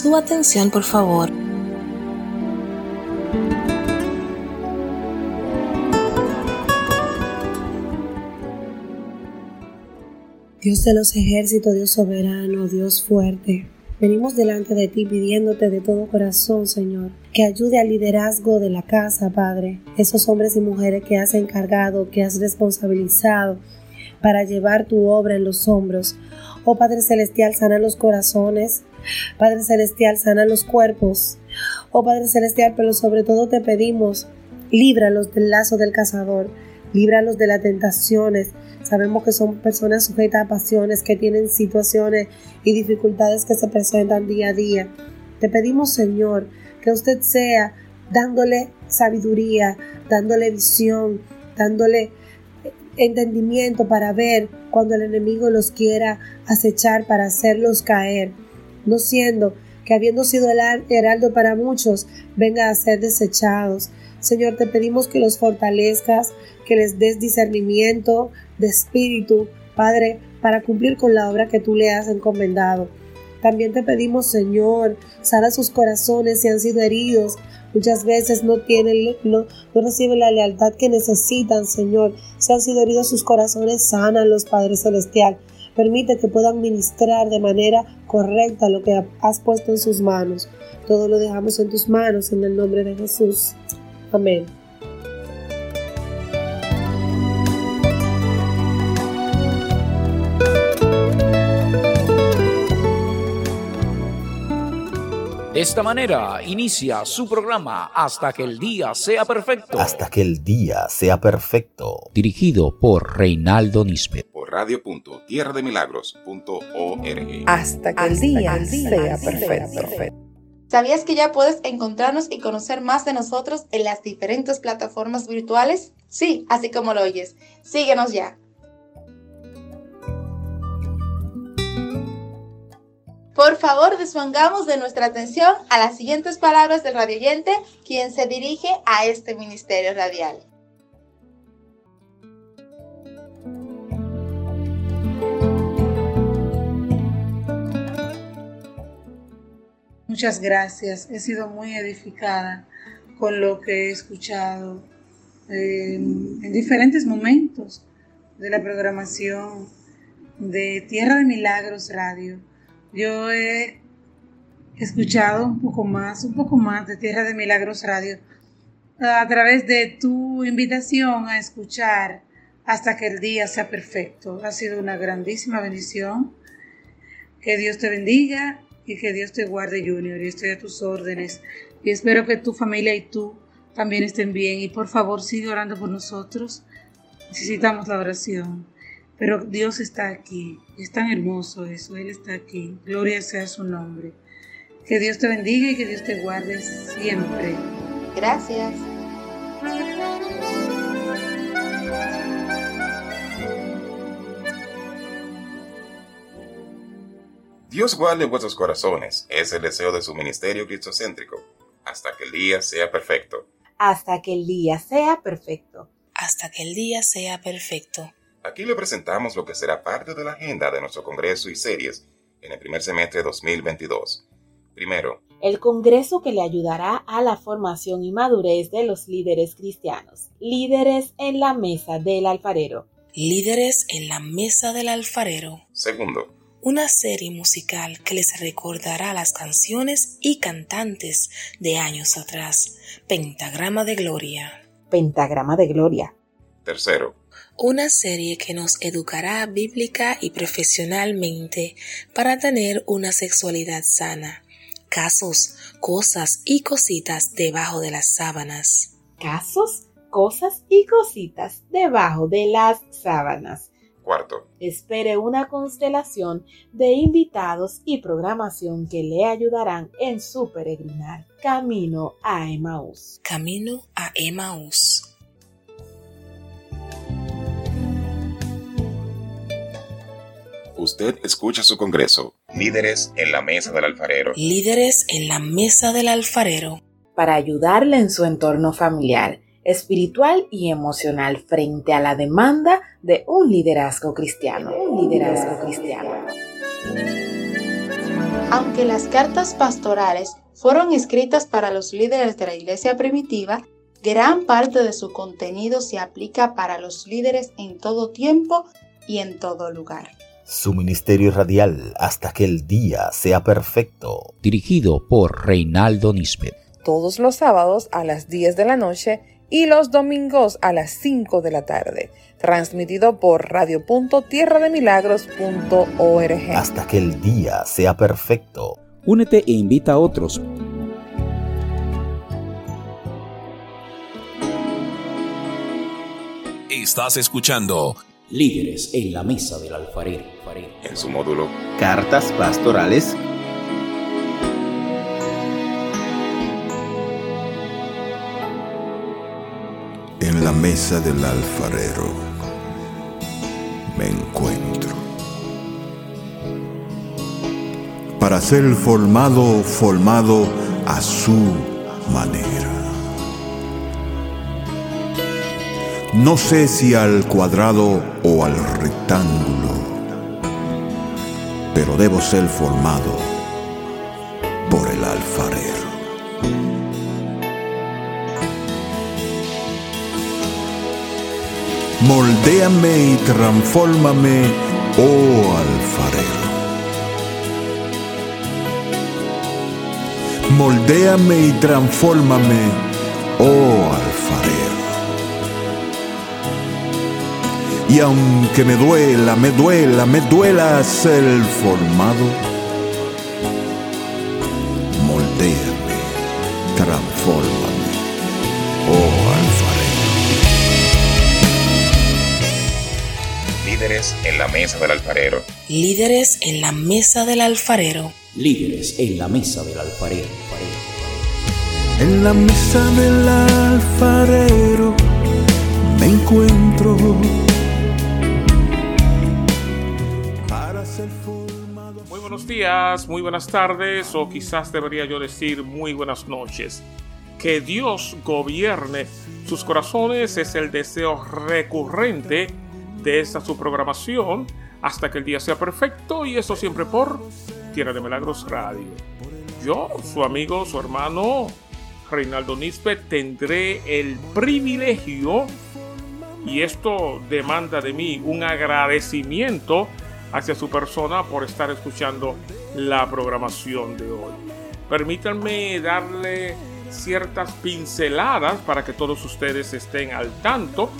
Su atención, por favor. Dios de los ejércitos, Dios soberano, Dios fuerte. Venimos delante de ti pidiéndote de todo corazón, Señor, que ayude al liderazgo de la casa, Padre. Esos hombres y mujeres que has encargado, que has responsabilizado para llevar tu obra en los hombros. Oh Padre Celestial, sana los corazones. Padre Celestial, sana los cuerpos. Oh Padre Celestial, pero sobre todo te pedimos, líbralos del lazo del cazador, líbralos de las tentaciones, Sabemos que son personas sujetas a pasiones, que tienen situaciones y dificultades que se presentan día a día. Te pedimos, Señor, que usted sea dándole sabiduría, dándole visión, dándole entendimiento para ver cuando el enemigo los quiera acechar para hacerlos caer, no siendo que habiendo sido el heraldo para muchos, venga a ser desechados. Señor, te pedimos que los fortalezcas, que les des discernimiento de espíritu, Padre, para cumplir con la obra que tú le has encomendado. También te pedimos, Señor, sana sus corazones si han sido heridos. Muchas veces no tienen, no, reciben la lealtad que necesitan, Señor. Si han sido heridos sus corazones, sana los Padre Celestial. Permite que puedan ministrar de manera correcta lo que has puesto en sus manos. Todo lo dejamos en tus manos en el nombre de Jesús. Amén. De esta manera inicia su programa Hasta que el día sea perfecto. Hasta que el día sea perfecto. Dirigido por Reinaldo Nisbet. Por radio.tierrademilagros.org. Hasta que el día sea perfecto. ¿Sabías que ya puedes encontrarnos y conocer más de nosotros en las diferentes plataformas virtuales? Sí, así como lo oyes. Síguenos ya. Por favor, despongamos de nuestra atención a las siguientes palabras del radioyente, quien se dirige a este ministerio radial. Muchas gracias. He sido muy edificada con lo que he escuchado en, en diferentes momentos de la programación de Tierra de Milagros Radio yo he escuchado un poco más, un poco más de Tierra de Milagros Radio a través de tu invitación a escuchar hasta que el día sea perfecto. Ha sido una grandísima bendición. Que Dios te bendiga y que Dios te guarde, Junior. Y estoy a tus órdenes. Y espero que tu familia y tú también estén bien. Y por favor, sigue orando por nosotros. Necesitamos la oración. Pero Dios está aquí. Es tan hermoso eso. Él está aquí. Gloria sea su nombre. Que Dios te bendiga y que Dios te guarde siempre. Gracias. Dios guarde vuestros corazones. Es el deseo de su ministerio cristocéntrico. Hasta que el día sea perfecto. Hasta que el día sea perfecto. Hasta que el día sea perfecto. Aquí le presentamos lo que será parte de la agenda de nuestro Congreso y series en el primer semestre de 2022. Primero, el Congreso que le ayudará a la formación y madurez de los líderes cristianos. Líderes en la mesa del alfarero. Líderes en la mesa del alfarero. Segundo, una serie musical que les recordará las canciones y cantantes de años atrás. Pentagrama de Gloria. Pentagrama de Gloria. Tercero, una serie que nos educará bíblica y profesionalmente para tener una sexualidad sana. Casos, cosas y cositas debajo de las sábanas. Casos, cosas y cositas debajo de las sábanas. Cuarto. Espere una constelación de invitados y programación que le ayudarán en su peregrinar camino a Emaús. Camino a Emaús. Usted escucha su congreso. Líderes en la mesa del alfarero. Líderes en la mesa del alfarero. Para ayudarle en su entorno familiar, espiritual y emocional frente a la demanda de un liderazgo cristiano. Un liderazgo cristiano. Aunque las cartas pastorales fueron escritas para los líderes de la iglesia primitiva, gran parte de su contenido se aplica para los líderes en todo tiempo y en todo lugar. Su ministerio radial hasta que el día sea perfecto. Dirigido por Reinaldo Nisbet. Todos los sábados a las 10 de la noche y los domingos a las 5 de la tarde. Transmitido por radio.tierrademilagros.org. Hasta que el día sea perfecto. Únete e invita a otros. Estás escuchando Líderes en la mesa del alfarero. En su módulo Cartas pastorales. En la mesa del alfarero me encuentro. Para ser formado, formado a su manera. No sé si al cuadrado o al rectángulo, pero debo ser formado por el alfarero. Moldéame y transfórmame, oh alfarero. Moldéame y transfórmame, Y aunque me duela, me duela, me duela ser formado, moldéame, transfórmame, oh alfarero. Líderes en la mesa del alfarero. Líderes en la mesa del alfarero. Líderes en la mesa del alfarero. En la mesa del alfarero me encuentro buenos días, muy buenas tardes o quizás debería yo decir muy buenas noches. Que Dios gobierne sus corazones es el deseo recurrente de esta su programación hasta que el día sea perfecto y eso siempre por Tierra de Milagros Radio. Yo, su amigo, su hermano Reinaldo Nisbet, tendré el privilegio y esto demanda de mí un agradecimiento hacia su persona por estar escuchando la programación de hoy. Permítanme darle ciertas pinceladas para que todos ustedes estén al tanto.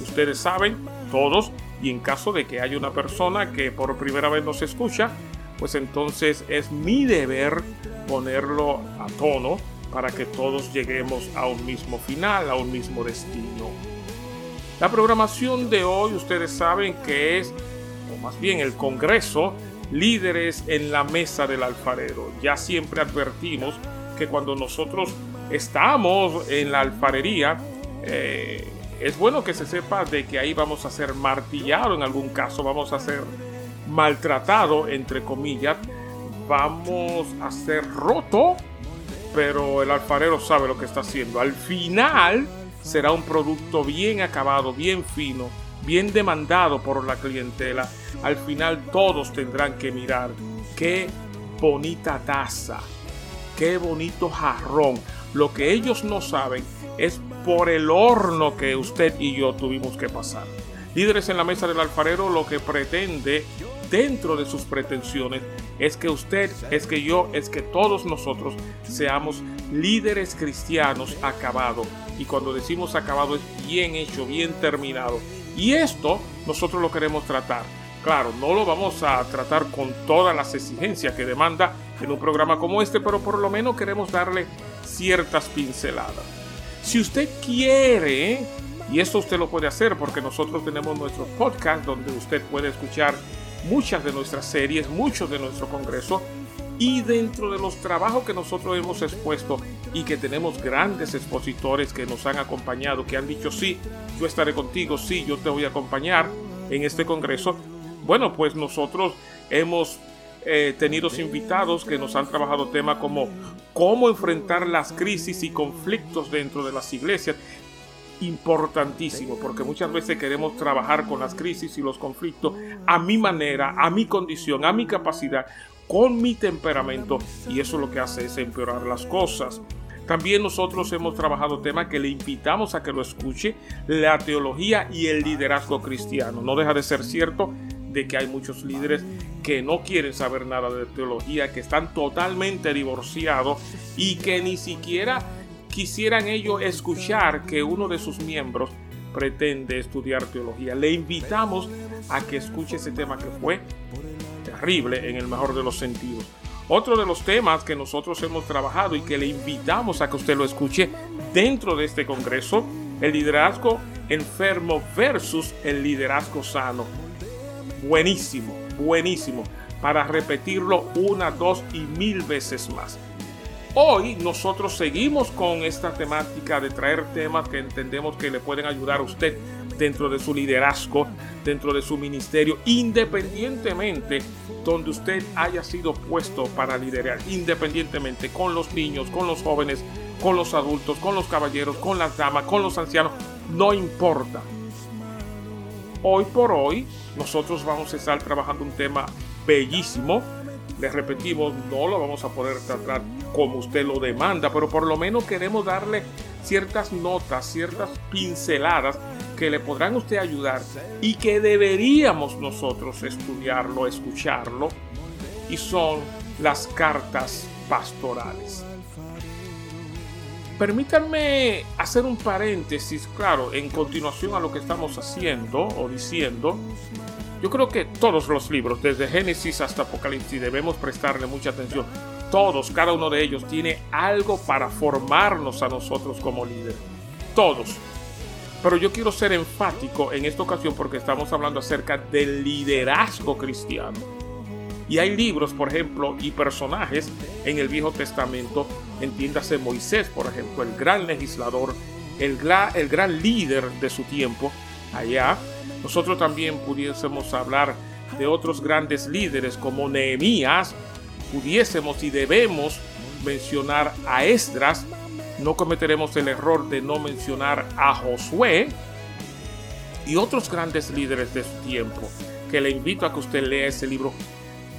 Ustedes saben, todos, y en caso de que haya una persona que por primera vez nos escucha, pues entonces es mi deber ponerlo a tono para que todos lleguemos a un mismo final, a un mismo destino. La programación de hoy ustedes saben que es, más bien el Congreso, líderes en la mesa del alfarero. Ya siempre advertimos que cuando nosotros estamos en la alfarería, eh, es bueno que se sepa de que ahí vamos a ser martillado en algún caso, vamos a ser maltratado, entre comillas, vamos a ser roto, pero el alfarero sabe lo que está haciendo. Al final será un producto bien acabado, bien fino, bien demandado por la clientela. Al final todos tendrán que mirar qué bonita taza, qué bonito jarrón. Lo que ellos no saben es por el horno que usted y yo tuvimos que pasar. Líderes en la mesa del alfarero lo que pretende dentro de sus pretensiones es que usted, es que yo, es que todos nosotros seamos líderes cristianos acabados. Y cuando decimos acabado es bien hecho, bien terminado. Y esto nosotros lo queremos tratar. Claro, no lo vamos a tratar con todas las exigencias que demanda en un programa como este, pero por lo menos queremos darle ciertas pinceladas. Si usted quiere, y esto usted lo puede hacer porque nosotros tenemos nuestro podcast donde usted puede escuchar muchas de nuestras series, muchos de nuestro congreso y dentro de los trabajos que nosotros hemos expuesto y que tenemos grandes expositores que nos han acompañado, que han dicho sí, yo estaré contigo, sí, yo te voy a acompañar en este congreso. Bueno, pues nosotros hemos eh, tenido invitados que nos han trabajado temas como cómo enfrentar las crisis y conflictos dentro de las iglesias. Importantísimo, porque muchas veces queremos trabajar con las crisis y los conflictos a mi manera, a mi condición, a mi capacidad, con mi temperamento y eso lo que hace es empeorar las cosas. También nosotros hemos trabajado temas que le invitamos a que lo escuche, la teología y el liderazgo cristiano. No deja de ser cierto de que hay muchos líderes que no quieren saber nada de teología, que están totalmente divorciados y que ni siquiera quisieran ellos escuchar que uno de sus miembros pretende estudiar teología. Le invitamos a que escuche ese tema que fue en el mejor de los sentidos. Otro de los temas que nosotros hemos trabajado y que le invitamos a que usted lo escuche dentro de este Congreso, el liderazgo enfermo versus el liderazgo sano. Buenísimo, buenísimo, para repetirlo una, dos y mil veces más. Hoy nosotros seguimos con esta temática de traer temas que entendemos que le pueden ayudar a usted dentro de su liderazgo, dentro de su ministerio, independientemente donde usted haya sido puesto para liderar, independientemente con los niños, con los jóvenes, con los adultos, con los caballeros, con las damas, con los ancianos, no importa. Hoy por hoy nosotros vamos a estar trabajando un tema bellísimo. Les repetimos, no lo vamos a poder tratar como usted lo demanda, pero por lo menos queremos darle ciertas notas, ciertas pinceladas que le podrán usted ayudar y que deberíamos nosotros estudiarlo, escucharlo, y son las cartas pastorales. Permítanme hacer un paréntesis, claro, en continuación a lo que estamos haciendo o diciendo. Yo creo que todos los libros, desde Génesis hasta Apocalipsis, debemos prestarle mucha atención. Todos, cada uno de ellos tiene algo para formarnos a nosotros como líderes. Todos. Pero yo quiero ser enfático en esta ocasión porque estamos hablando acerca del liderazgo cristiano. Y hay libros, por ejemplo, y personajes en el Viejo Testamento, entiéndase Moisés, por ejemplo, el gran legislador, el, el gran líder de su tiempo, allá. Nosotros también pudiésemos hablar de otros grandes líderes como Nehemías, pudiésemos y debemos mencionar a Esdras, no cometeremos el error de no mencionar a Josué y otros grandes líderes de su tiempo, que le invito a que usted lea ese libro.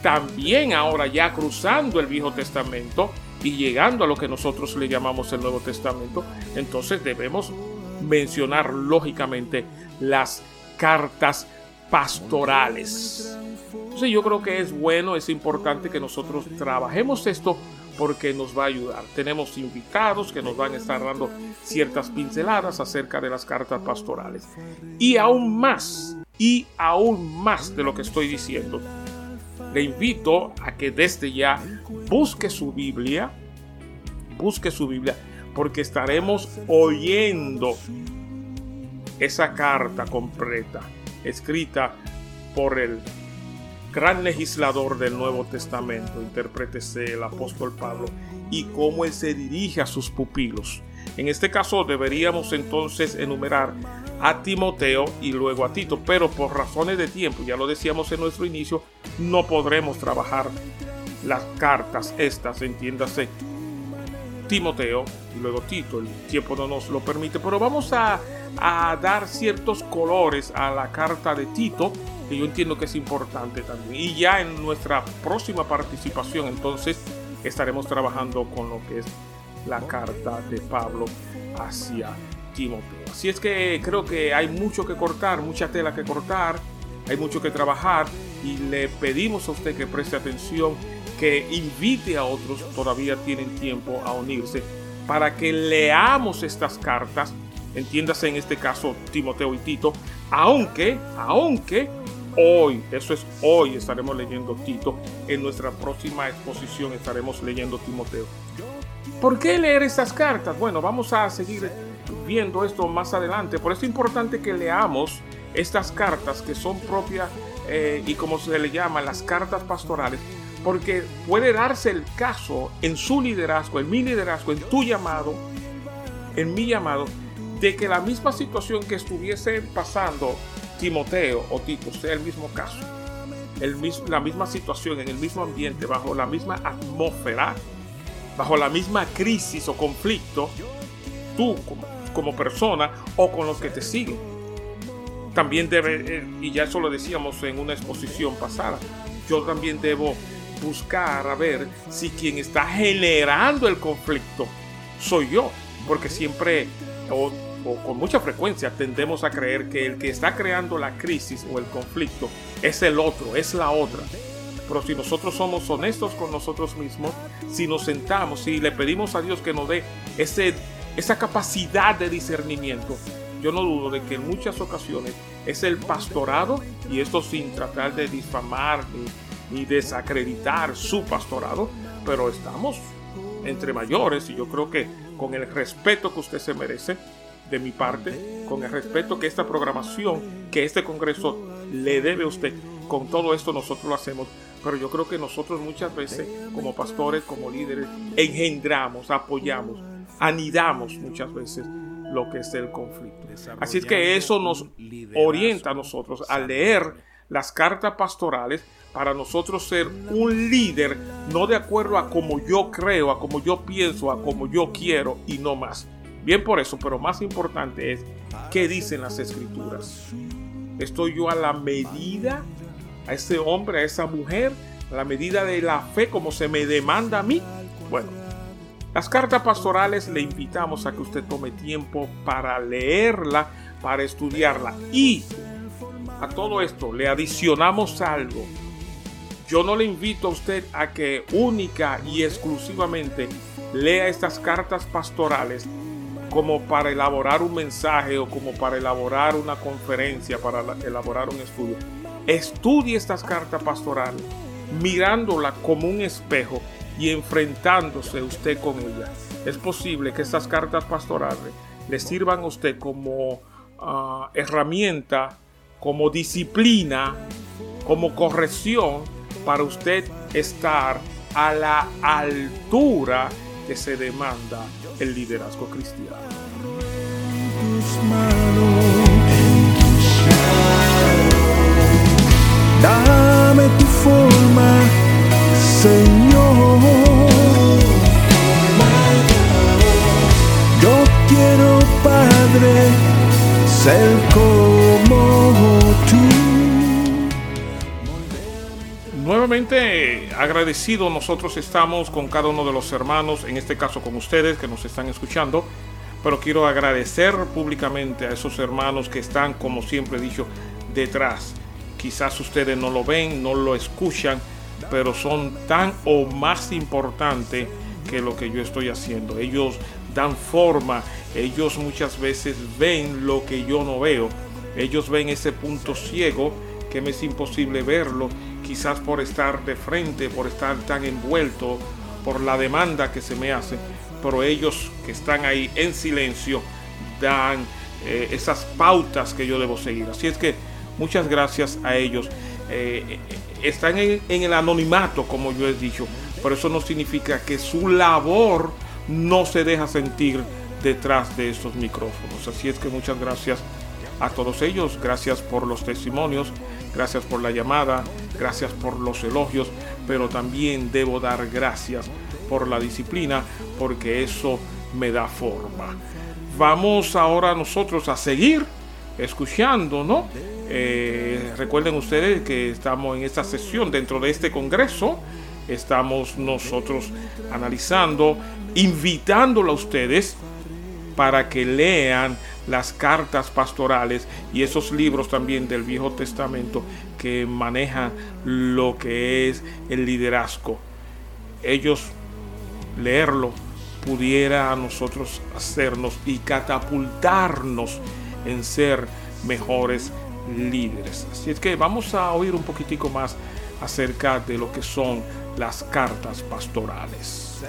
También ahora ya cruzando el Viejo Testamento y llegando a lo que nosotros le llamamos el Nuevo Testamento, entonces debemos mencionar lógicamente las cartas pastorales. Entonces yo creo que es bueno, es importante que nosotros trabajemos esto porque nos va a ayudar. Tenemos invitados que nos van a estar dando ciertas pinceladas acerca de las cartas pastorales. Y aún más, y aún más de lo que estoy diciendo, le invito a que desde ya busque su Biblia, busque su Biblia, porque estaremos oyendo esa carta completa, escrita por el gran legislador del Nuevo Testamento, interprétese el apóstol Pablo, y cómo él se dirige a sus pupilos. En este caso deberíamos entonces enumerar a Timoteo y luego a Tito, pero por razones de tiempo, ya lo decíamos en nuestro inicio, no podremos trabajar las cartas estas, entiéndase, Timoteo y luego Tito, el tiempo no nos lo permite, pero vamos a, a dar ciertos colores a la carta de Tito que yo entiendo que es importante también. Y ya en nuestra próxima participación entonces estaremos trabajando con lo que es la carta de Pablo hacia Timoteo. Así es que creo que hay mucho que cortar, mucha tela que cortar, hay mucho que trabajar y le pedimos a usted que preste atención, que invite a otros, todavía tienen tiempo a unirse, para que leamos estas cartas, entiéndase en este caso Timoteo y Tito, aunque, aunque Hoy, eso es hoy, estaremos leyendo Tito. En nuestra próxima exposición estaremos leyendo Timoteo. ¿Por qué leer estas cartas? Bueno, vamos a seguir viendo esto más adelante. Por eso es importante que leamos estas cartas que son propias eh, y como se le llama las cartas pastorales, porque puede darse el caso en su liderazgo, en mi liderazgo, en tu llamado, en mi llamado, de que la misma situación que estuviese pasando Timoteo o Tito sea el mismo caso, la misma situación, en el mismo ambiente, bajo la misma atmósfera, bajo la misma crisis o conflicto, tú como, persona o con los que te siguen. También debe, eh, y ya eso lo decíamos en una exposición pasada, yo también debo buscar a ver si quien está generando el conflicto soy yo, porque siempre con mucha frecuencia tendemos a creer que el que está creando la crisis o el conflicto es el otro, es la otra. Pero si nosotros somos honestos con nosotros mismos, si nos sentamos, y le pedimos a Dios que nos dé ese, esa capacidad de discernimiento, yo no dudo de que en muchas ocasiones es el pastorado, y esto sin tratar de difamar ni, ni desacreditar su pastorado, pero estamos entre mayores y yo creo que con el respeto que usted se merece de mi parte, con el respeto que esta programación, que este Congreso le debe a usted, con todo esto nosotros lo hacemos, pero yo creo que nosotros muchas veces como pastores, como líderes, engendramos, apoyamos, anidamos muchas veces lo que es el conflicto. Así es que eso nos orienta a nosotros a leer las cartas pastorales para nosotros ser un líder, no de acuerdo a como yo creo, a como yo pienso, a como yo quiero y no más. Bien por eso, pero más importante es qué dicen las escrituras. ¿Estoy yo a la medida, a ese hombre, a esa mujer, a la medida de la fe como se me demanda a mí? Bueno, las cartas pastorales le invitamos a que usted tome tiempo para leerla, para estudiarla y a todo esto le adicionamos algo yo no le invito a usted a que única y exclusivamente lea estas cartas pastorales como para elaborar un mensaje o como para elaborar una conferencia, para elaborar un estudio. Estudie estas cartas pastorales mirándola como un espejo y enfrentándose usted con ella. Es posible que estas cartas pastorales le sirvan a usted como ah, herramienta, como disciplina, como corrección para usted estar a la altura que se demanda el liderazgo cristiano. Dame tu forma, Señor. Yo quiero, Padre, ser Nuevamente agradecido nosotros estamos con cada uno de los hermanos, en este caso con ustedes que nos están escuchando, pero quiero agradecer públicamente a esos hermanos que están, como siempre he dicho, detrás. Quizás ustedes no lo ven, no lo escuchan, pero son tan o más importantes que lo que yo estoy haciendo. Ellos dan forma, ellos muchas veces ven lo que yo no veo, ellos ven ese punto ciego que me es imposible verlo quizás por estar de frente, por estar tan envuelto, por la demanda que se me hace, pero ellos que están ahí en silencio dan eh, esas pautas que yo debo seguir. Así es que muchas gracias a ellos. Eh, están en, en el anonimato, como yo he dicho, pero eso no significa que su labor no se deja sentir detrás de estos micrófonos. Así es que muchas gracias a todos ellos, gracias por los testimonios, gracias por la llamada, gracias por los elogios, pero también debo dar gracias por la disciplina, porque eso me da forma. Vamos ahora nosotros a seguir escuchando, ¿no? Eh, recuerden ustedes que estamos en esta sesión dentro de este congreso. Estamos nosotros analizando, invitándolo a ustedes para que lean las cartas pastorales y esos libros también del Viejo Testamento que manejan lo que es el liderazgo. Ellos leerlo pudiera a nosotros hacernos y catapultarnos en ser mejores líderes. Así es que vamos a oír un poquitico más acerca de lo que son las cartas pastorales.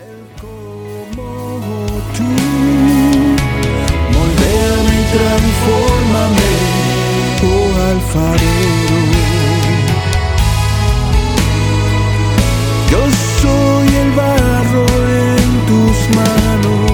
Transfórmame, oh alfarero. Yo soy el barro en tus manos.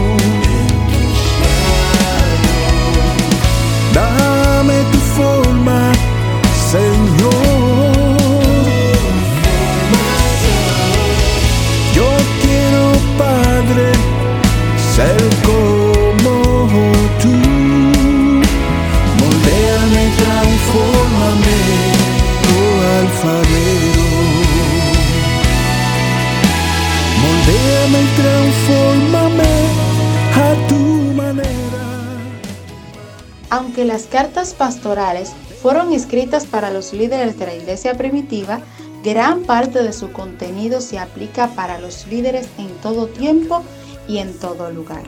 Aunque las cartas pastorales fueron escritas para los líderes de la iglesia primitiva, gran parte de su contenido se aplica para los líderes en todo tiempo y en todo lugar.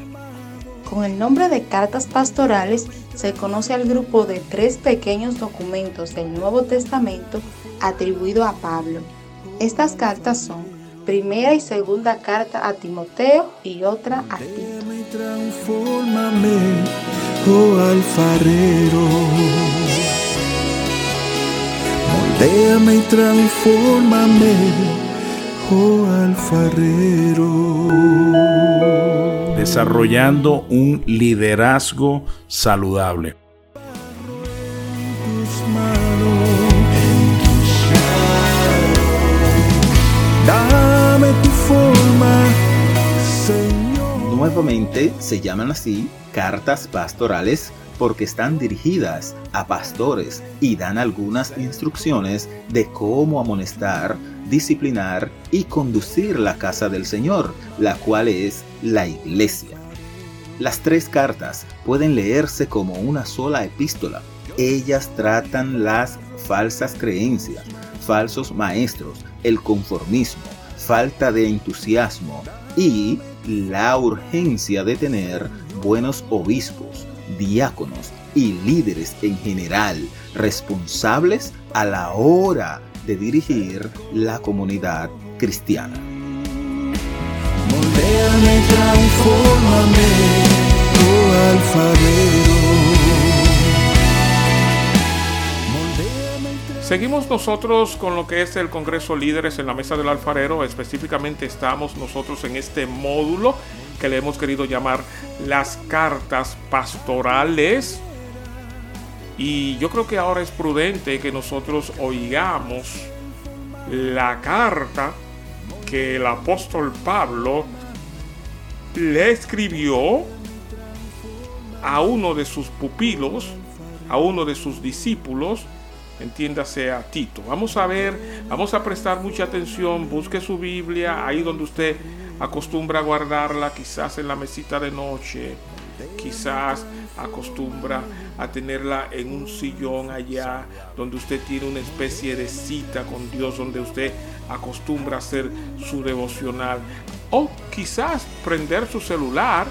Con el nombre de cartas pastorales se conoce al grupo de tres pequeños documentos del Nuevo Testamento atribuido a Pablo. Estas cartas son primera y segunda carta a Timoteo y otra a Tito. Oh alfarero. Moldéame y transfórmame, oh alfarero. Desarrollando un liderazgo saludable. Se llaman así cartas pastorales porque están dirigidas a pastores y dan algunas instrucciones de cómo amonestar, disciplinar y conducir la casa del Señor, la cual es la iglesia. Las tres cartas pueden leerse como una sola epístola. Ellas tratan las falsas creencias, falsos maestros, el conformismo, falta de entusiasmo y la urgencia de tener buenos obispos, diáconos y líderes en general responsables a la hora de dirigir la comunidad cristiana. Moldéame y transfórmame, oh alfarero. Seguimos nosotros con lo que es el Congreso Líderes en la Mesa del Alfarero. Específicamente estamos nosotros en este módulo que le hemos querido llamar las cartas pastorales. Y yo creo que ahora es prudente que nosotros oigamos la carta que el apóstol Pablo le escribió a uno de sus pupilos, a uno de sus discípulos, entiéndase a Tito. Vamos a ver, vamos a prestar mucha atención, busque su Biblia ahí donde usted acostumbra a guardarla, quizás en la mesita de noche, quizás acostumbra a tenerla en un sillón allá donde usted tiene una especie de cita con Dios, donde usted acostumbra a hacer su devocional. O quizás prender su celular,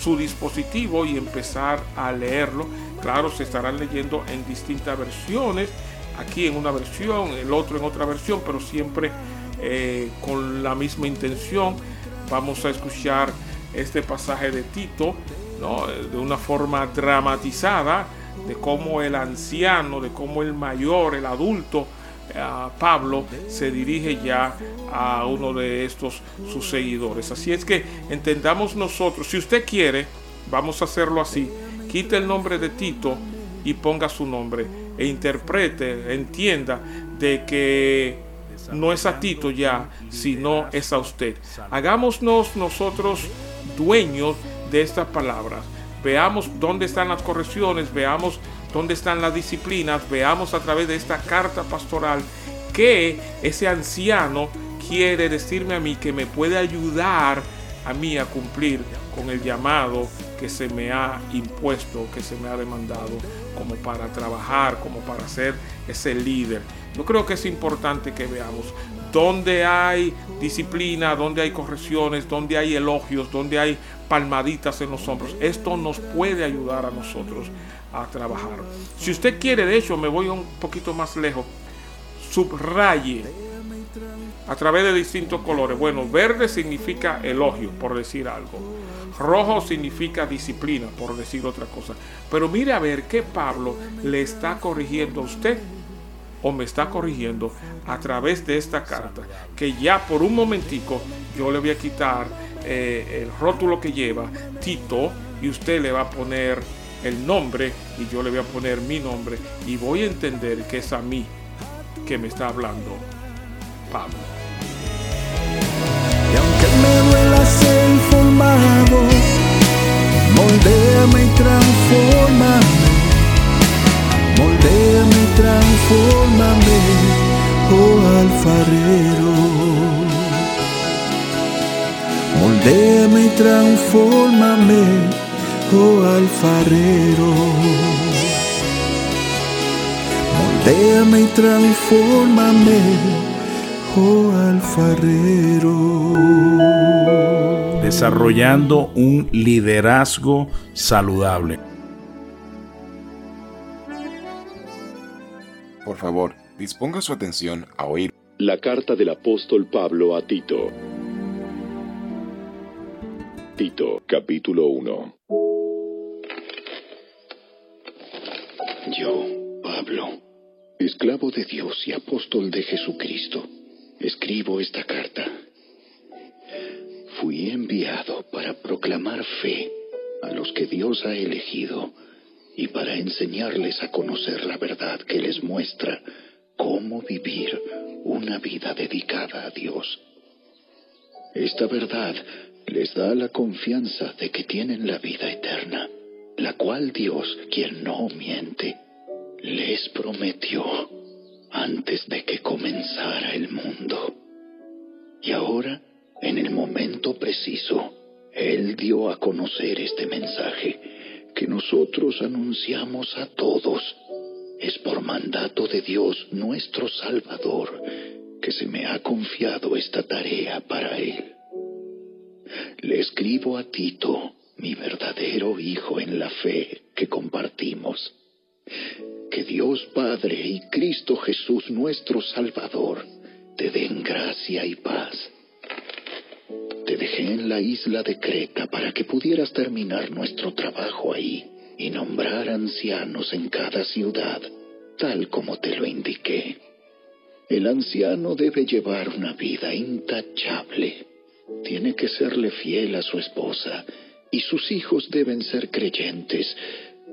su dispositivo y empezar a leerlo Claro, se estarán leyendo en distintas versiones, aquí en una versión, el otro en otra versión, pero siempre eh, con la misma intención. Vamos a escuchar este pasaje de Tito de una forma dramatizada de cómo el anciano, de cómo el mayor, el adulto, eh, Pablo se dirige ya a uno de estos sus seguidores. Así es que entendamos nosotros, si usted quiere, vamos a hacerlo así quite el nombre de Tito y ponga su nombre e interprete, entienda de que no es a Tito ya, sino es a usted. Hagámonos nosotros dueños de estas palabras. Veamos dónde están las correcciones, veamos dónde están las disciplinas, veamos a través de esta carta pastoral que ese anciano quiere decirme a mí que me puede ayudar a mí a cumplir con el llamado que se me ha impuesto, que se me ha demandado como para trabajar, como para ser ese líder. Yo creo que es importante que veamos dónde hay disciplina, dónde hay correcciones, dónde hay elogios, dónde hay palmaditas en los hombros. Esto nos puede ayudar a nosotros a trabajar. Si usted quiere, de hecho, me voy un poquito más lejos, subraye a través de distintos colores. Bueno, verde significa elogio, por decir algo. Rojo significa disciplina, por decir otra cosa. Pero mire a ver qué Pablo le está corrigiendo a usted o me está corrigiendo a través de esta carta. Que ya por un momentico yo le voy a quitar eh, el rótulo que lleva Tito y usted le va a poner el nombre y yo le voy a poner mi nombre y voy a entender que es a mí que me está hablando Pablo. Y aunque me duela moldéame y transformame, moldéame y transformame, oh alfarero. Moldéame y transformame, oh alfarero. Moldéame y transfórmame, oh alfarero. Desarrollando un liderazgo saludable. Por favor, disponga su atención a oír la carta del apóstol Pablo a Tito. Tito, capítulo 1. Yo, Pablo, esclavo de Dios y apóstol de Jesucristo, escribo esta carta. Fui enviado para proclamar fe a los que Dios ha elegido y para enseñarles a conocer la verdad que les muestra cómo vivir una vida dedicada a Dios. Esta verdad les da la confianza de que tienen la vida eterna, la cual Dios, quien no miente, les prometió antes de que comenzara el mundo. Y ahora, en el momento preciso, Él dio a conocer este mensaje que nosotros anunciamos a todos. Es por mandato de Dios nuestro Salvador que se me ha confiado esta tarea para Él. Le escribo a Tito, mi verdadero hijo en la fe que compartimos. Que Dios Padre y Cristo Jesús nuestro Salvador te den gracia y paz. Te dejé en la isla de Creta para que pudieras terminar nuestro trabajo ahí y nombrar ancianos en cada ciudad, tal como te lo indiqué. El anciano debe llevar una vida intachable. Tiene que serle fiel a su esposa y sus hijos deben ser creyentes,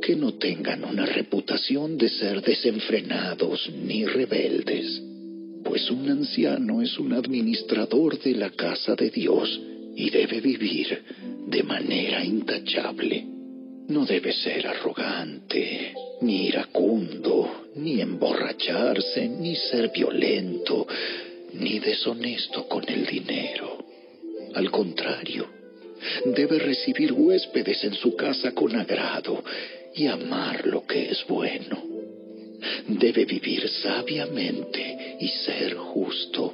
que no tengan una reputación de ser desenfrenados ni rebeldes pues un anciano es un administrador de la casa de Dios y debe vivir de manera intachable. No debe ser arrogante, ni iracundo, ni emborracharse, ni ser violento, ni deshonesto con el dinero. Al contrario, debe recibir huéspedes en su casa con agrado y amar lo que es bueno debe vivir sabiamente y ser justo.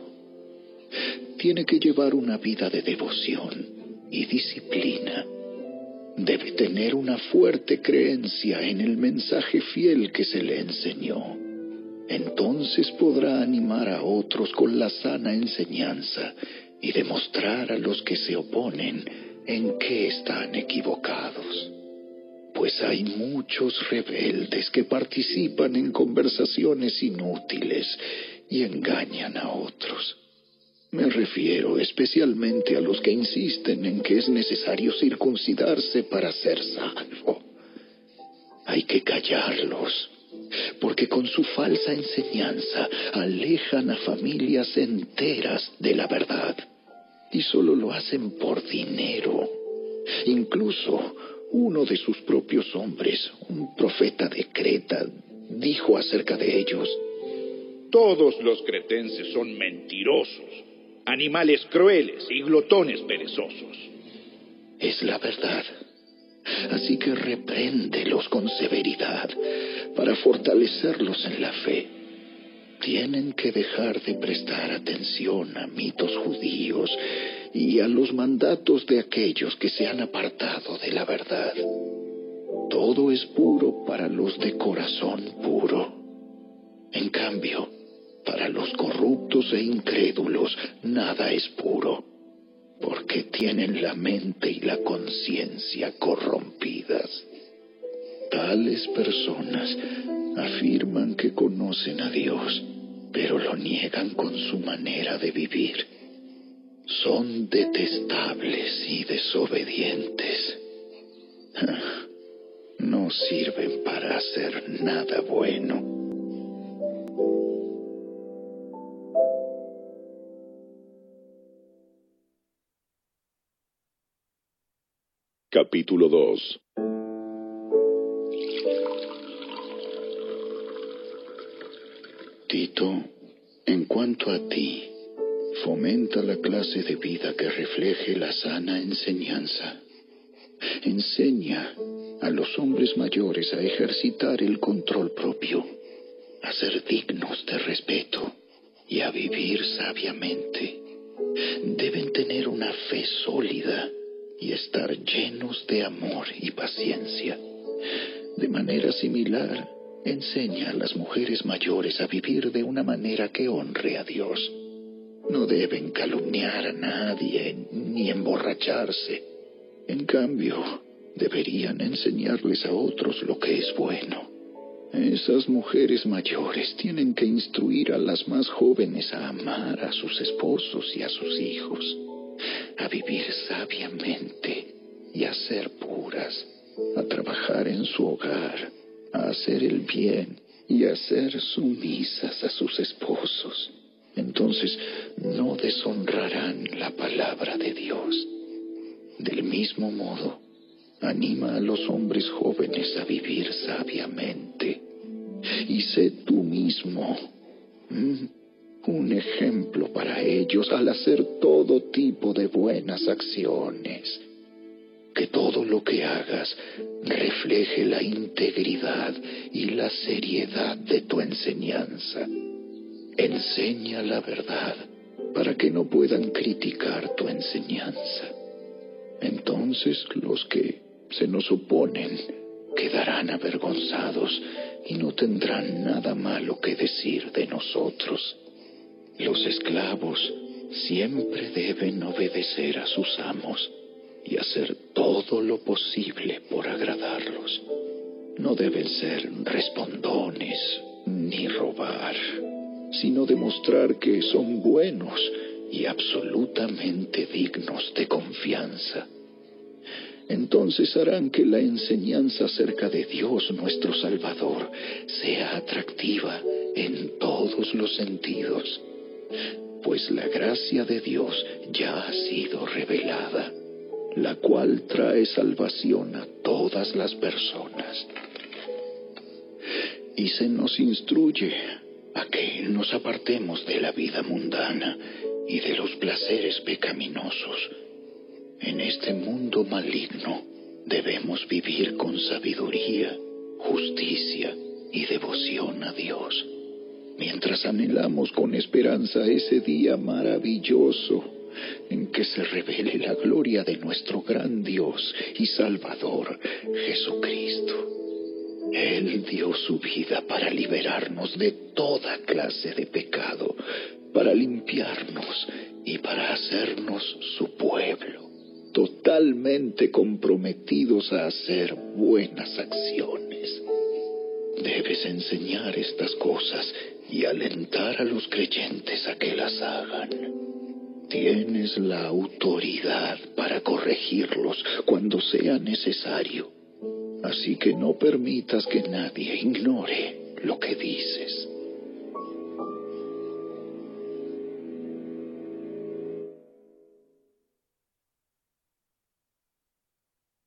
Tiene que llevar una vida de devoción y disciplina. Debe tener una fuerte creencia en el mensaje fiel que se le enseñó. Entonces podrá animar a otros con la sana enseñanza y demostrar a los que se oponen en qué están equivocados pues hay muchos rebeldes que participan en conversaciones inútiles y engañan a otros. Me refiero especialmente a los que insisten en que es necesario circuncidarse para ser salvo. Hay que callarlos, porque con su falsa enseñanza alejan a familias enteras de la verdad y solo lo hacen por dinero. Incluso uno de sus propios hombres, un profeta de Creta, dijo acerca de ellos, Todos los cretenses son mentirosos, animales crueles y glotones perezosos. Es la verdad. Así que repréndelos con severidad para fortalecerlos en la fe. Tienen que dejar de prestar atención a mitos judíos y a los mandatos de aquellos que se han apartado de la verdad. Todo es puro para los de corazón puro. En cambio, para los corruptos e incrédulos nada es puro, porque tienen la mente y la conciencia corrompidas. Tales personas afirman que conocen a Dios, pero lo niegan con su manera de vivir son detestables y desobedientes. No sirven para hacer nada bueno. Capítulo 2 Tito, en cuanto a ti, Fomenta la clase de vida que refleje la sana enseñanza. Enseña a los hombres mayores a ejercitar el control propio, a ser dignos de respeto y a vivir sabiamente. Deben tener una fe sólida y estar llenos de amor y paciencia. De manera similar, enseña a las mujeres mayores a vivir de una manera que honre a Dios. No deben calumniar a nadie ni emborracharse. En cambio, deberían enseñarles a otros lo que es bueno. Esas mujeres mayores tienen que instruir a las más jóvenes a amar a sus esposos y a sus hijos, a vivir sabiamente y a ser puras, a trabajar en su hogar, a hacer el bien y a ser sumisas a sus esposos. Entonces no deshonrarán la palabra de Dios. Del mismo modo, anima a los hombres jóvenes a vivir sabiamente. Y sé tú mismo un ejemplo para ellos al hacer todo tipo de buenas acciones. Que todo lo que hagas refleje la integridad y la seriedad de tu enseñanza. Enseña la verdad para que no puedan criticar tu enseñanza. Entonces los que se nos oponen quedarán avergonzados y no tendrán nada malo que decir de nosotros. Los esclavos siempre deben obedecer a sus amos y hacer todo lo posible por agradarlos. No deben ser respondones ni robar, sino demostrar que son buenos y absolutamente dignos de confianza. Entonces harán que la enseñanza acerca de Dios nuestro Salvador sea atractiva en todos los sentidos, pues la gracia de Dios ya ha sido revelada la cual trae salvación a todas las personas. Y se nos instruye a que nos apartemos de la vida mundana y de los placeres pecaminosos. En este mundo maligno debemos vivir con sabiduría, justicia y devoción a Dios, mientras anhelamos con esperanza ese día maravilloso en que se revele la gloria de nuestro gran Dios y Salvador, Jesucristo. Él dio su vida para liberarnos de toda clase de pecado, para limpiarnos y para hacernos su pueblo, totalmente comprometidos a hacer buenas acciones. Debes enseñar estas cosas y alentar a los creyentes a que las hagan. Tienes la autoridad para corregirlos cuando sea necesario. Así que no permitas que nadie ignore lo que dices.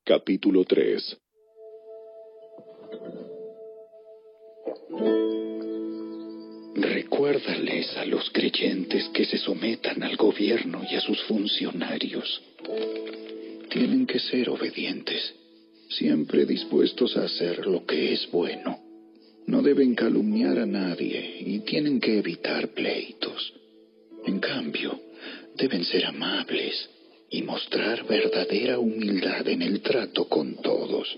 Capítulo 3 Recuérdales a los creyentes que se sometan al gobierno y a sus funcionarios. Tienen que ser obedientes, siempre dispuestos a hacer lo que es bueno. No deben calumniar a nadie y tienen que evitar pleitos. En cambio, deben ser amables y mostrar verdadera humildad en el trato con todos.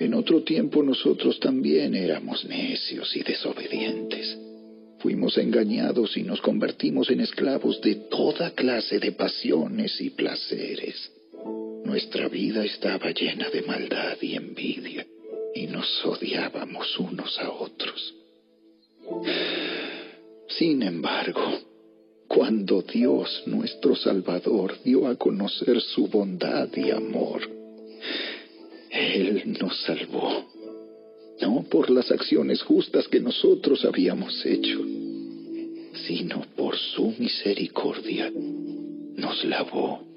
En otro tiempo nosotros también éramos necios y desobedientes. Fuimos engañados y nos convertimos en esclavos de toda clase de pasiones y placeres. Nuestra vida estaba llena de maldad y envidia y nos odiábamos unos a otros. Sin embargo, cuando Dios nuestro Salvador dio a conocer su bondad y amor, Él nos salvó no por las acciones justas que nosotros habíamos hecho, sino por su misericordia, nos lavó,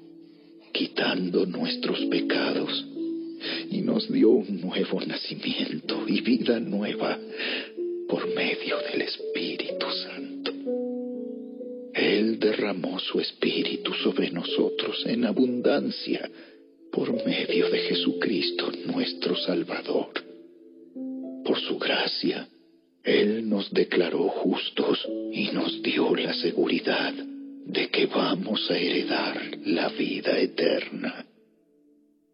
quitando nuestros pecados, y nos dio un nuevo nacimiento y vida nueva por medio del Espíritu Santo. Él derramó su Espíritu sobre nosotros en abundancia por medio de Jesucristo nuestro Salvador. Por su gracia, Él nos declaró justos y nos dio la seguridad de que vamos a heredar la vida eterna.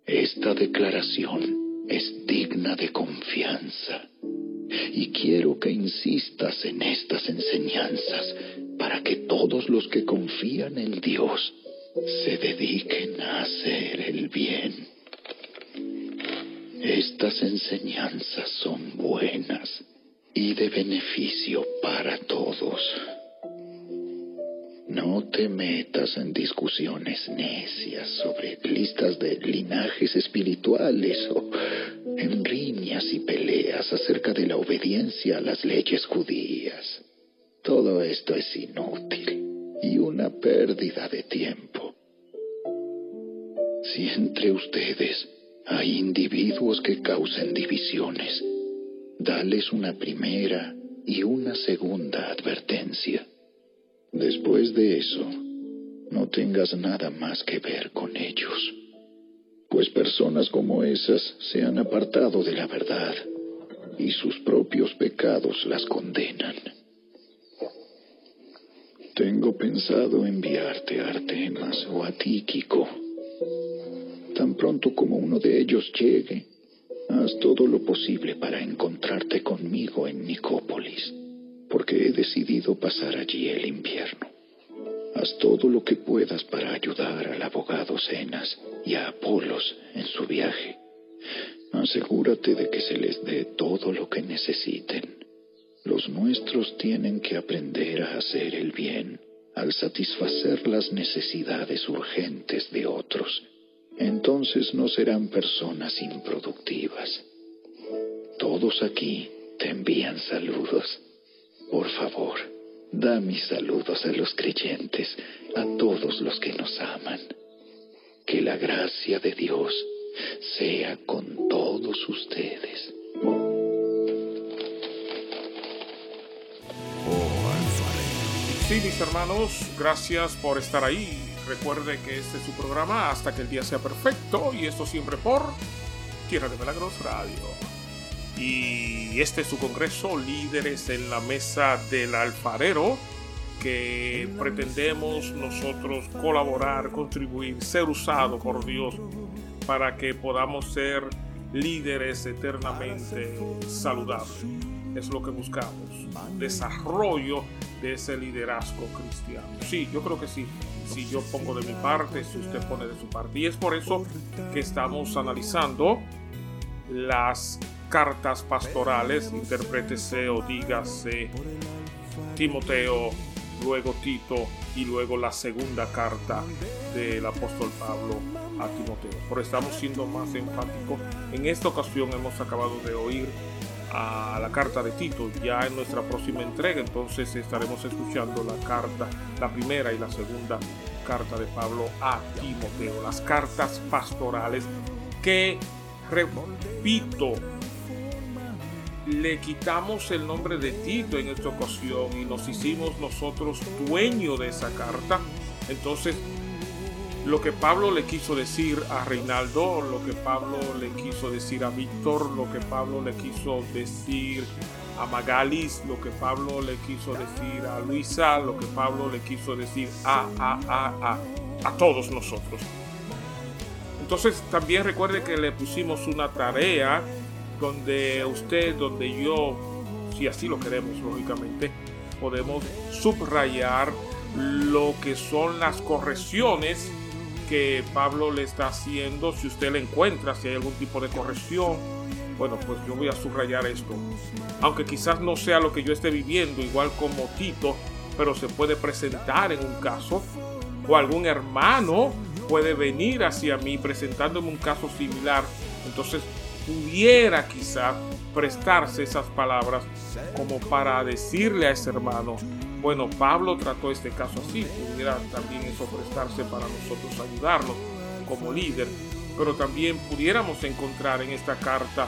Esta declaración es digna de confianza y quiero que insistas en estas enseñanzas para que todos los que confían en Dios se dediquen a hacer el bien. Estas enseñanzas son buenas y de beneficio para todos. No te metas en discusiones necias sobre listas de linajes espirituales o en riñas y peleas acerca de la obediencia a las leyes judías. Todo esto es inútil y una pérdida de tiempo. Si entre ustedes hay individuos que causen divisiones, dales una primera y una segunda advertencia. Después de eso, no tengas nada más que ver con ellos, pues personas como esas se han apartado de la verdad y sus propios pecados las condenan. Tengo pensado enviarte a Artemas o a Tíquico. Tan pronto como uno de ellos llegue, haz todo lo posible para encontrarte conmigo en Nicópolis, porque he decidido pasar allí el invierno. Haz todo lo que puedas para ayudar al abogado Cenas y a Apolos en su viaje. Asegúrate de que se les dé todo lo que necesiten los nuestros tienen que aprender a hacer el bien al satisfacer las necesidades urgentes de otros. Entonces no serán personas improductivas. Todos aquí te envían saludos. Por favor, da mis saludos a los creyentes, a todos los que nos aman. Que la gracia de Dios sea con todos ustedes. Sí, mis hermanos, gracias por estar ahí. Recuerde que este es su programa hasta que el día sea perfecto y esto siempre por Tierra de Milagros Radio. Y este es su congreso, líderes en la mesa del alfarero, que pretendemos nosotros colaborar, contribuir, ser usado por Dios para que podamos ser líderes eternamente saludables. Es lo que buscamos, desarrollo de ese liderazgo cristiano. Sí, yo creo que sí. Si yo pongo de mi parte, si usted pone de su parte. Y es por eso que estamos analizando las cartas pastorales, interprétese o dígase Timoteo, luego Tito y luego la segunda carta del apóstol Pablo a Timoteo. Pero estamos siendo más enfáticos. En esta ocasión hemos acabado de oír a la carta de Tito ya en nuestra próxima entrega. Entonces estaremos escuchando la carta, la primera y la segunda carta de Pablo a Timoteo, las cartas pastorales que, repito, le quitamos el nombre de Tito en esta ocasión y nos hicimos nosotros dueño de esa carta. Entonces lo que Pablo le quiso decir a Reinaldo, lo que Pablo le quiso decir a Víctor, lo que Pablo le quiso decir a Magalis, lo que Pablo le quiso decir a Luisa, lo que Pablo le quiso decir a, a, a, a, a todos nosotros. Entonces también recuerde que le pusimos una tarea donde usted, donde yo, si así lo queremos, lógicamente, podemos subrayar lo que son las correcciones que Pablo le está haciendo, si usted le encuentra, si hay algún tipo de corrección, bueno, pues yo voy a subrayar esto. Aunque quizás no sea lo que yo esté viviendo, igual como Tito, pero se puede presentar en un caso, o algún hermano puede venir hacia mí presentándome un caso similar. Entonces pudiera quizás prestarse esas palabras como para decirle a ese hermano, bueno, Pablo trató este caso así, pudiera también eso prestarse para nosotros ayudarnos como líder, pero también pudiéramos encontrar en esta carta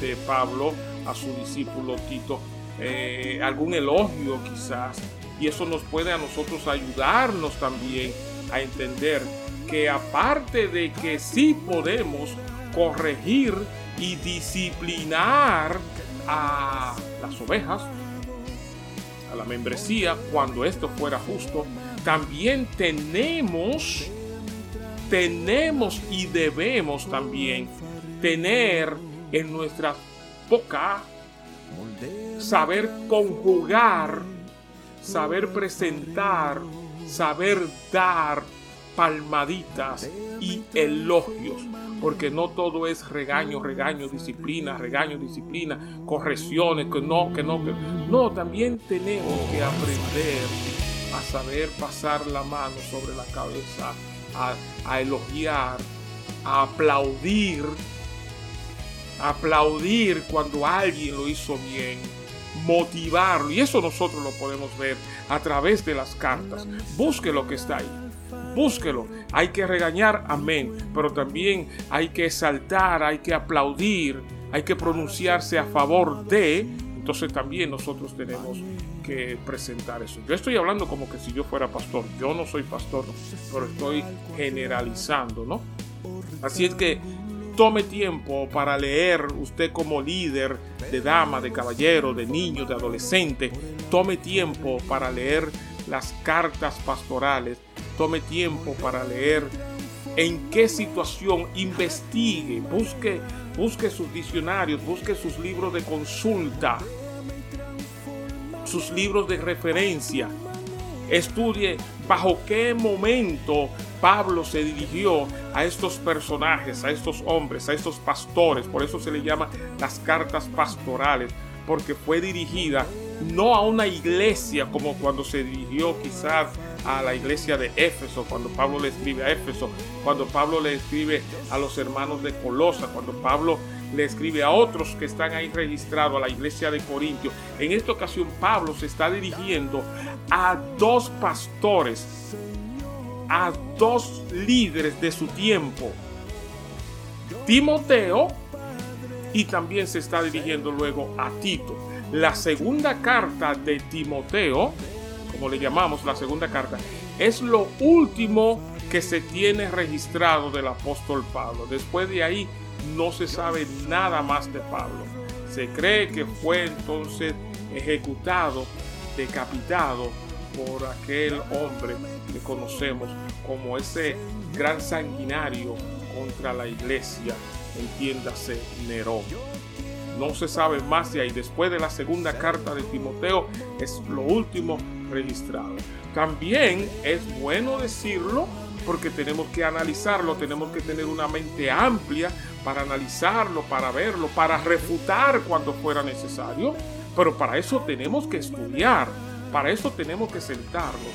de Pablo a su discípulo Tito eh, algún elogio quizás, y eso nos puede a nosotros ayudarnos también a entender que aparte de que sí podemos corregir y disciplinar a las ovejas, a la membresía, cuando esto fuera justo, también tenemos, tenemos y debemos también tener en nuestra boca saber conjugar, saber presentar, saber dar palmaditas y elogios, porque no todo es regaño, regaño, disciplina, regaño, disciplina, correcciones, que no, que no, que no, también tenemos que aprender a saber pasar la mano sobre la cabeza, a, a elogiar, a aplaudir, aplaudir cuando alguien lo hizo bien, motivarlo. Y eso nosotros lo podemos ver a través de las cartas. Busque lo que está ahí. Búsquelo. Hay que regañar, amén. Pero también hay que exaltar, hay que aplaudir, hay que pronunciarse a favor de. Entonces también nosotros tenemos que presentar eso. Yo estoy hablando como que si yo fuera pastor. Yo no soy pastor, pero estoy generalizando, ¿no? Así es que tome tiempo para leer usted como líder de dama, de caballero, de niño, de adolescente. Tome tiempo para leer las cartas pastorales. Tome tiempo para leer en qué situación investigue, busque, busque sus diccionarios, busque sus libros de consulta, sus libros de referencia. Estudie bajo qué momento Pablo se dirigió a estos personajes, a estos hombres, a estos pastores. Por eso se le llama las cartas pastorales, porque fue dirigida no a una iglesia como cuando se dirigió quizás a la iglesia de Éfeso, cuando Pablo le escribe a Éfeso, cuando Pablo le escribe a los hermanos de Colosa, cuando Pablo le escribe a otros que están ahí registrados, a la iglesia de Corintio. En esta ocasión Pablo se está dirigiendo a dos pastores, a dos líderes de su tiempo, Timoteo y también se está dirigiendo luego a Tito. La segunda carta de Timoteo, como le llamamos la segunda carta, es lo último que se tiene registrado del apóstol Pablo. Después de ahí no se sabe nada más de Pablo. Se cree que fue entonces ejecutado, decapitado por aquel hombre que conocemos como ese gran sanguinario contra la iglesia, entiéndase Nerón. No se sabe más de ahí. Después de la segunda carta de Timoteo es lo último registrado. También es bueno decirlo porque tenemos que analizarlo, tenemos que tener una mente amplia para analizarlo, para verlo, para refutar cuando fuera necesario. Pero para eso tenemos que estudiar, para eso tenemos que sentarnos.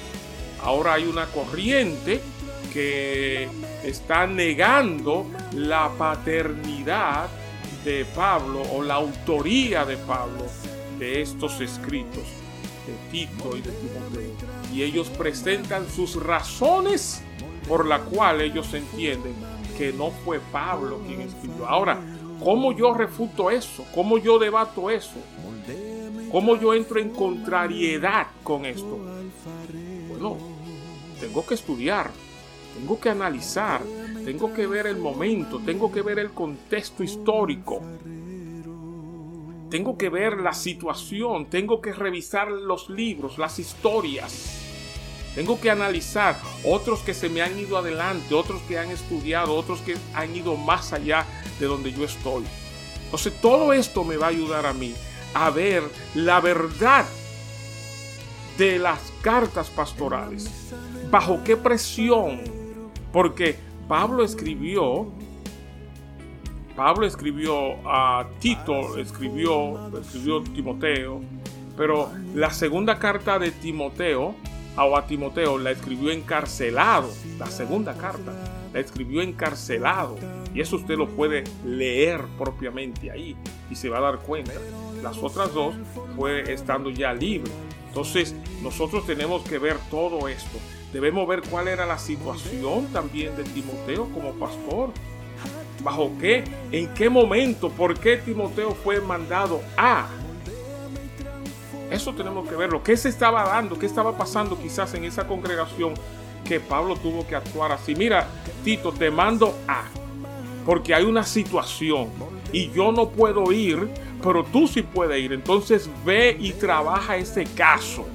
Ahora hay una corriente que está negando la paternidad de Pablo o la autoría de Pablo de estos escritos de Tito y de Timoteo. Y ellos presentan sus razones por la cual ellos entienden que no fue Pablo quien escribió. Ahora, ¿cómo yo refuto eso? ¿Cómo yo debato eso? ¿Cómo yo entro en contrariedad con esto? Bueno, tengo que estudiar, tengo que analizar, tengo que ver el momento, tengo que ver el contexto histórico, tengo que ver la situación, tengo que revisar los libros, las historias. Tengo que analizar otros que se me han ido adelante, otros que han estudiado, otros que han ido más allá de donde yo estoy. Entonces todo esto me va a ayudar a mí a ver la verdad de las cartas pastorales. ¿Bajo qué presión? Porque Pablo escribió, Pablo escribió a Tito, escribió, escribió Timoteo, pero la segunda carta de Timoteo o a Timoteo la escribió encarcelado, la segunda carta la escribió encarcelado y eso usted lo puede leer propiamente ahí y se va a dar cuenta. Las otras dos fue estando ya libre. Entonces nosotros tenemos que ver todo esto. Debemos ver cuál era la situación también de Timoteo como pastor. ¿Bajo qué? ¿En qué momento? ¿Por qué Timoteo fue mandado a? Eso tenemos que verlo. ¿Qué se estaba dando? ¿Qué estaba pasando quizás en esa congregación que Pablo tuvo que actuar así. Mira, Tito, te mando a, porque hay una situación y yo no puedo ir, pero tú sí puedes ir. Entonces ve y trabaja ese caso.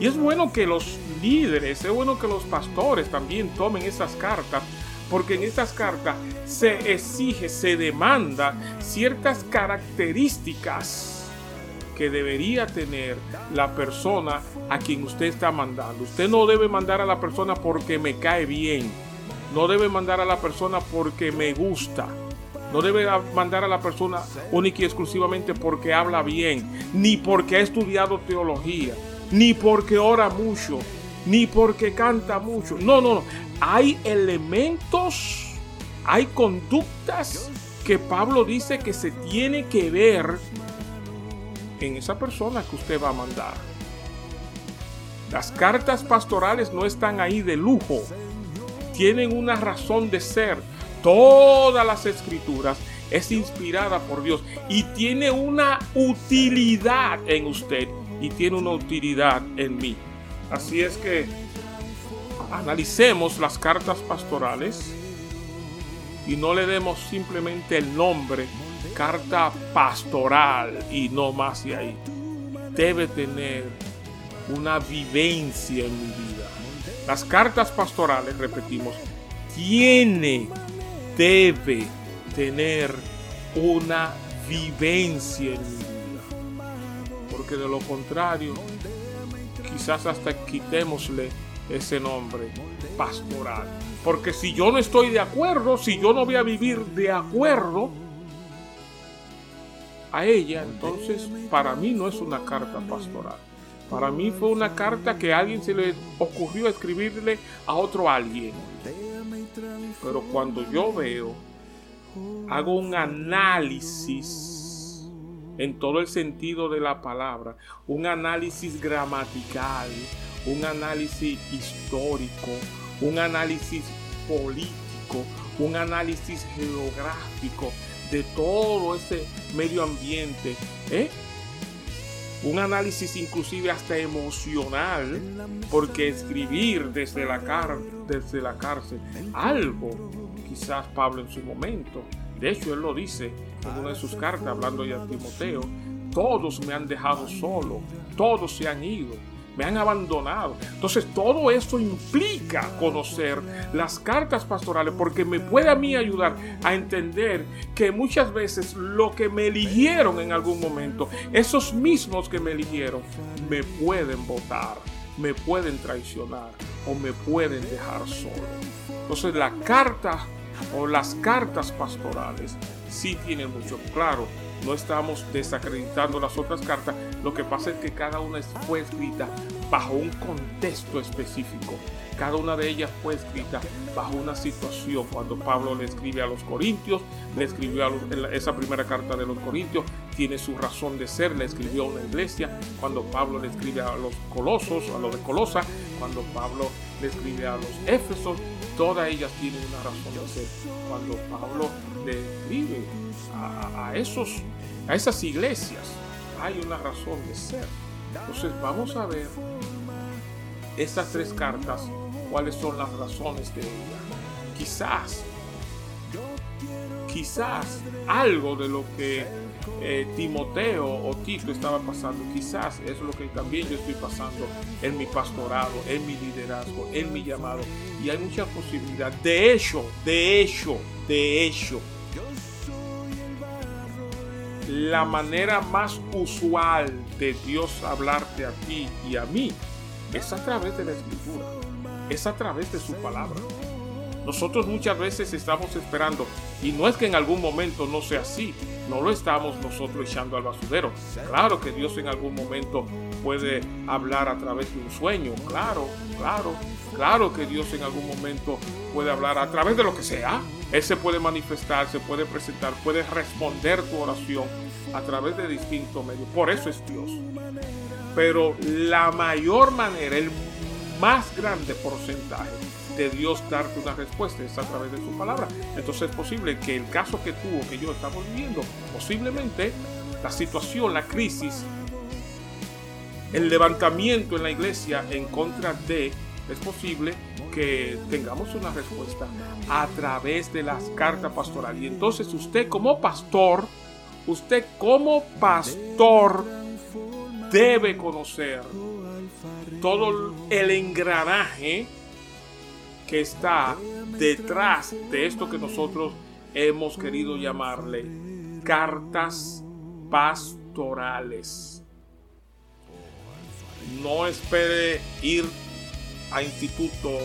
Y es bueno que los líderes, es bueno que los pastores también tomen esas cartas, porque en estas cartas se exige, se demanda ciertas características que debería tener la persona a quien usted está mandando. Usted no debe mandar a la persona porque me cae bien. No debe mandar a la persona porque me gusta. No debe mandar a la persona única y exclusivamente porque habla bien, ni porque ha estudiado teología, ni porque ora mucho, ni porque canta mucho. No, no, no. Hay elementos, hay conductas que Pablo dice que se tiene que ver en esa persona que usted va a mandar. Las cartas pastorales no están ahí de lujo. Tienen una razón de ser. Todas las escrituras es inspirada por Dios y tiene una utilidad en usted y tiene una utilidad en mí. Así es que analicemos las cartas pastorales y no le demos simplemente el nombre carta pastoral y no más de ahí. Debe tener una vivencia en mi vida. Las cartas pastorales, repetimos, tiene, debe tener una vivencia en mi vida. Porque de lo contrario, quizás hasta quitémosle ese nombre pastoral. Porque si yo no estoy de acuerdo, si yo no voy a vivir de acuerdo, a ella, entonces para mí no es una carta pastoral. Para mí fue una carta que alguien se le ocurrió escribirle a otro alguien. Pero cuando yo veo, hago un análisis en todo el sentido de la palabra, un análisis gramatical, un análisis histórico, un análisis político, un análisis geográfico, de todo ese medio ambiente. ¿eh? Un análisis inclusive hasta emocional, porque escribir desde la, desde la cárcel algo, quizás Pablo en su momento, de hecho él lo dice en una de sus cartas hablando ya a Timoteo, todos me han dejado solo, todos se han ido me han abandonado. Entonces todo eso implica conocer las cartas pastorales porque me puede a mí ayudar a entender que muchas veces lo que me eligieron en algún momento, esos mismos que me eligieron, me pueden votar, me pueden traicionar o me pueden dejar solo. Entonces la carta o las cartas pastorales sí tienen mucho claro no estamos desacreditando las otras cartas, lo que pasa es que cada una fue escrita bajo un contexto específico. Cada una de ellas fue escrita bajo una situación. Cuando Pablo le escribe a los Corintios, le escribió a esa primera carta de los Corintios, tiene su razón de ser, le escribió a una iglesia. Cuando Pablo le escribe a los Colosos, a los de Colosa, cuando Pablo le escribe a los Éfesos, todas ellas tienen una razón de ser. Cuando Pablo le escribe a, esos, a esas iglesias, hay una razón de ser. Entonces vamos a ver estas tres cartas, cuáles son las razones de ellas. Quizás, quizás algo de lo que eh, Timoteo o Tito estaba pasando, quizás es lo que también yo estoy pasando en mi pastorado, en mi liderazgo, en mi llamado. Y hay mucha posibilidad. De hecho, de hecho, de hecho, la manera más usual de Dios hablarte a ti y a mí es a través de la escritura, es a través de su palabra. Nosotros muchas veces estamos esperando, y no es que en algún momento no sea así, no lo estamos nosotros echando al basurero. Claro que Dios en algún momento puede hablar a través de un sueño, claro, claro, claro que Dios en algún momento puede hablar a través de lo que sea. Él se puede manifestar, se puede presentar, puede responder tu oración a través de distintos medios. Por eso es Dios. Pero la mayor manera, el más grande porcentaje de Dios darte una respuesta es a través de su palabra. Entonces es posible que el caso que tuvo, que yo estamos viviendo, posiblemente la situación, la crisis, el levantamiento en la iglesia en contra de es posible que tengamos una respuesta a través de las cartas pastorales. Y entonces usted como pastor, usted como pastor debe conocer todo el engranaje que está detrás de esto que nosotros hemos querido llamarle cartas pastorales. No espere ir a instituto,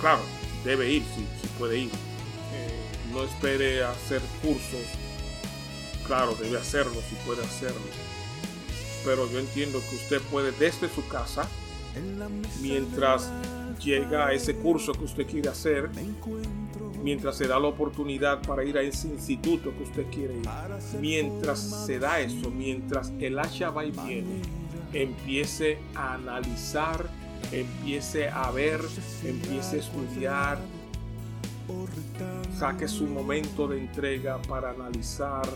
claro, debe ir si, puede ir. Eh, no espere hacer cursos, claro, debe hacerlo si puede hacerlo. Pero yo entiendo que usted puede desde su casa, mientras llega a ese curso que usted quiere hacer, mientras se da la oportunidad para ir a ese instituto que usted quiere ir, mientras se da eso, mientras el hacha va y viene, empiece a analizar, empiece a ver, empiece a estudiar, saque su momento de entrega para analizar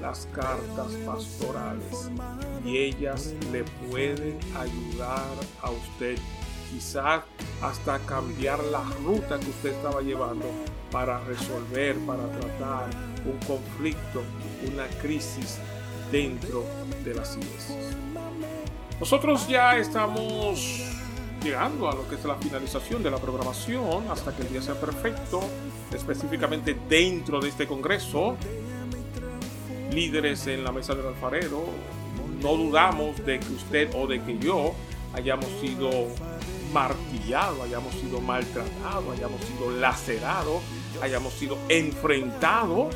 las cartas pastorales y ellas le pueden ayudar a usted quizás hasta cambiar la ruta que usted estaba llevando para resolver, para tratar un conflicto, una crisis dentro de las iglesias. Nosotros ya estamos llegando a lo que es la finalización de la programación hasta que el día sea perfecto, específicamente dentro de este congreso. Líderes en la mesa del alfarero, no dudamos de que usted o de que yo hayamos sido martillado, hayamos sido maltratado, hayamos sido lacerado, hayamos sido enfrentado,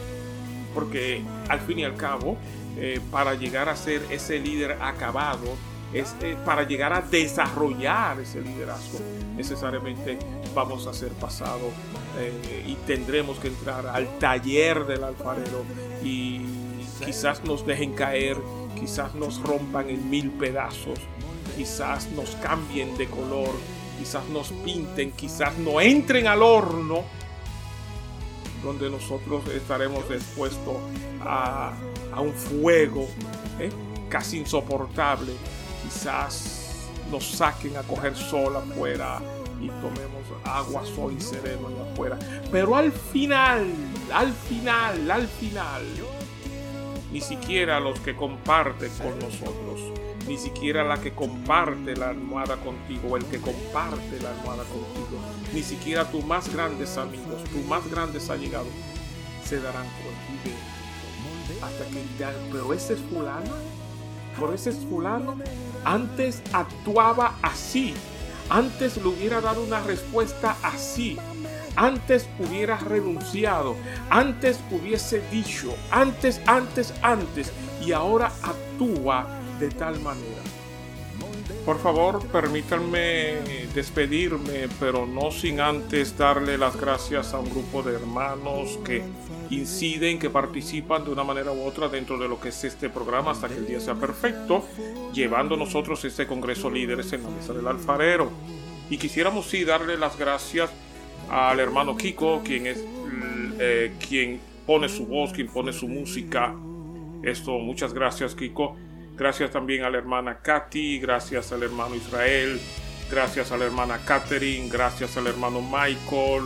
porque al fin y al cabo, eh, para llegar a ser ese líder acabado, eh, para llegar a desarrollar ese liderazgo, necesariamente vamos a ser pasado eh, y tendremos que entrar al taller del alfarero y quizás nos dejen caer, quizás nos rompan en mil pedazos, quizás nos cambien de color, quizás nos pinten, quizás no entren al horno, donde nosotros estaremos expuestos a, un fuego ¿eh? casi insoportable. Quizás nos saquen a coger sol afuera y tomemos agua, sol y sereno allá afuera. Pero al final, al final, al final, ni siquiera los que comparten con nosotros ni siquiera la que comparte la almohada contigo, el que comparte la almohada contigo, ni siquiera tus más grandes amigos, tus más grandes allegados, se darán contigo hasta que ya, pero ese es fulano, por ese es fulano, antes actuaba así, antes le hubiera dado una respuesta así, antes hubiera renunciado, antes hubiese dicho, antes, antes, antes, y ahora actúa de tal manera. Por favor, permítanme despedirme, pero no sin antes darle las gracias a un grupo de hermanos que inciden, que participan de una manera u otra dentro de lo que es este programa hasta que el día sea perfecto, llevando nosotros este Congreso Líderes en la Mesa del Alfarero. Y quisiéramos sí darle las gracias al hermano Kiko, quien es eh, quien pone su voz, quien pone su música. Esto, muchas gracias Kiko Gracias también a la hermana Katy, gracias al hermano Israel, gracias a la hermana Catherine, gracias al hermano Michael.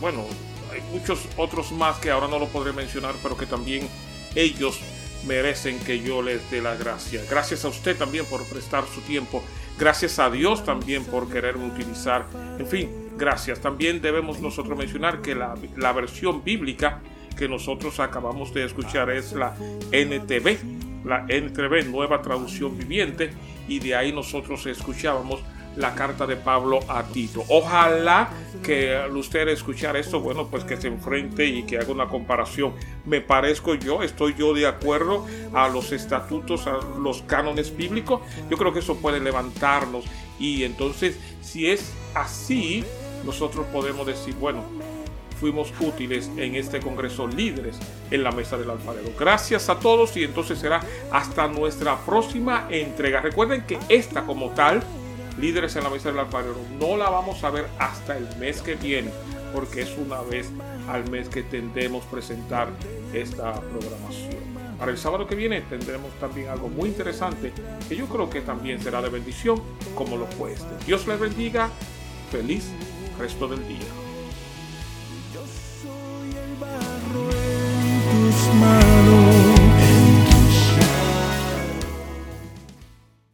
Bueno, hay muchos otros más que ahora no lo podré mencionar, pero que también ellos merecen que yo les dé la gracia. Gracias a usted también por prestar su tiempo. Gracias a Dios también por quererme utilizar. En fin, gracias. También debemos nosotros mencionar que la, la versión bíblica que nosotros acabamos de escuchar es la NTV la NTV, Nueva Traducción Viviente, y de ahí nosotros escuchábamos la carta de Pablo a Tito. Ojalá que al usted escuchar esto, bueno, pues que se enfrente y que haga una comparación. Me parezco yo, estoy yo de acuerdo a los estatutos, a los cánones bíblicos. Yo creo que eso puede levantarnos y entonces si es así, nosotros podemos decir, bueno, fuimos útiles en este Congreso líderes en la mesa del alfarero. Gracias a todos y entonces será hasta nuestra próxima entrega. Recuerden que esta como tal, líderes en la mesa del alfarero, no la vamos a ver hasta el mes que viene porque es una vez al mes que tendemos presentar esta programación. Para el sábado que viene tendremos también algo muy interesante que yo creo que también será de bendición como lo fue este. Dios les bendiga. Feliz resto del día. smile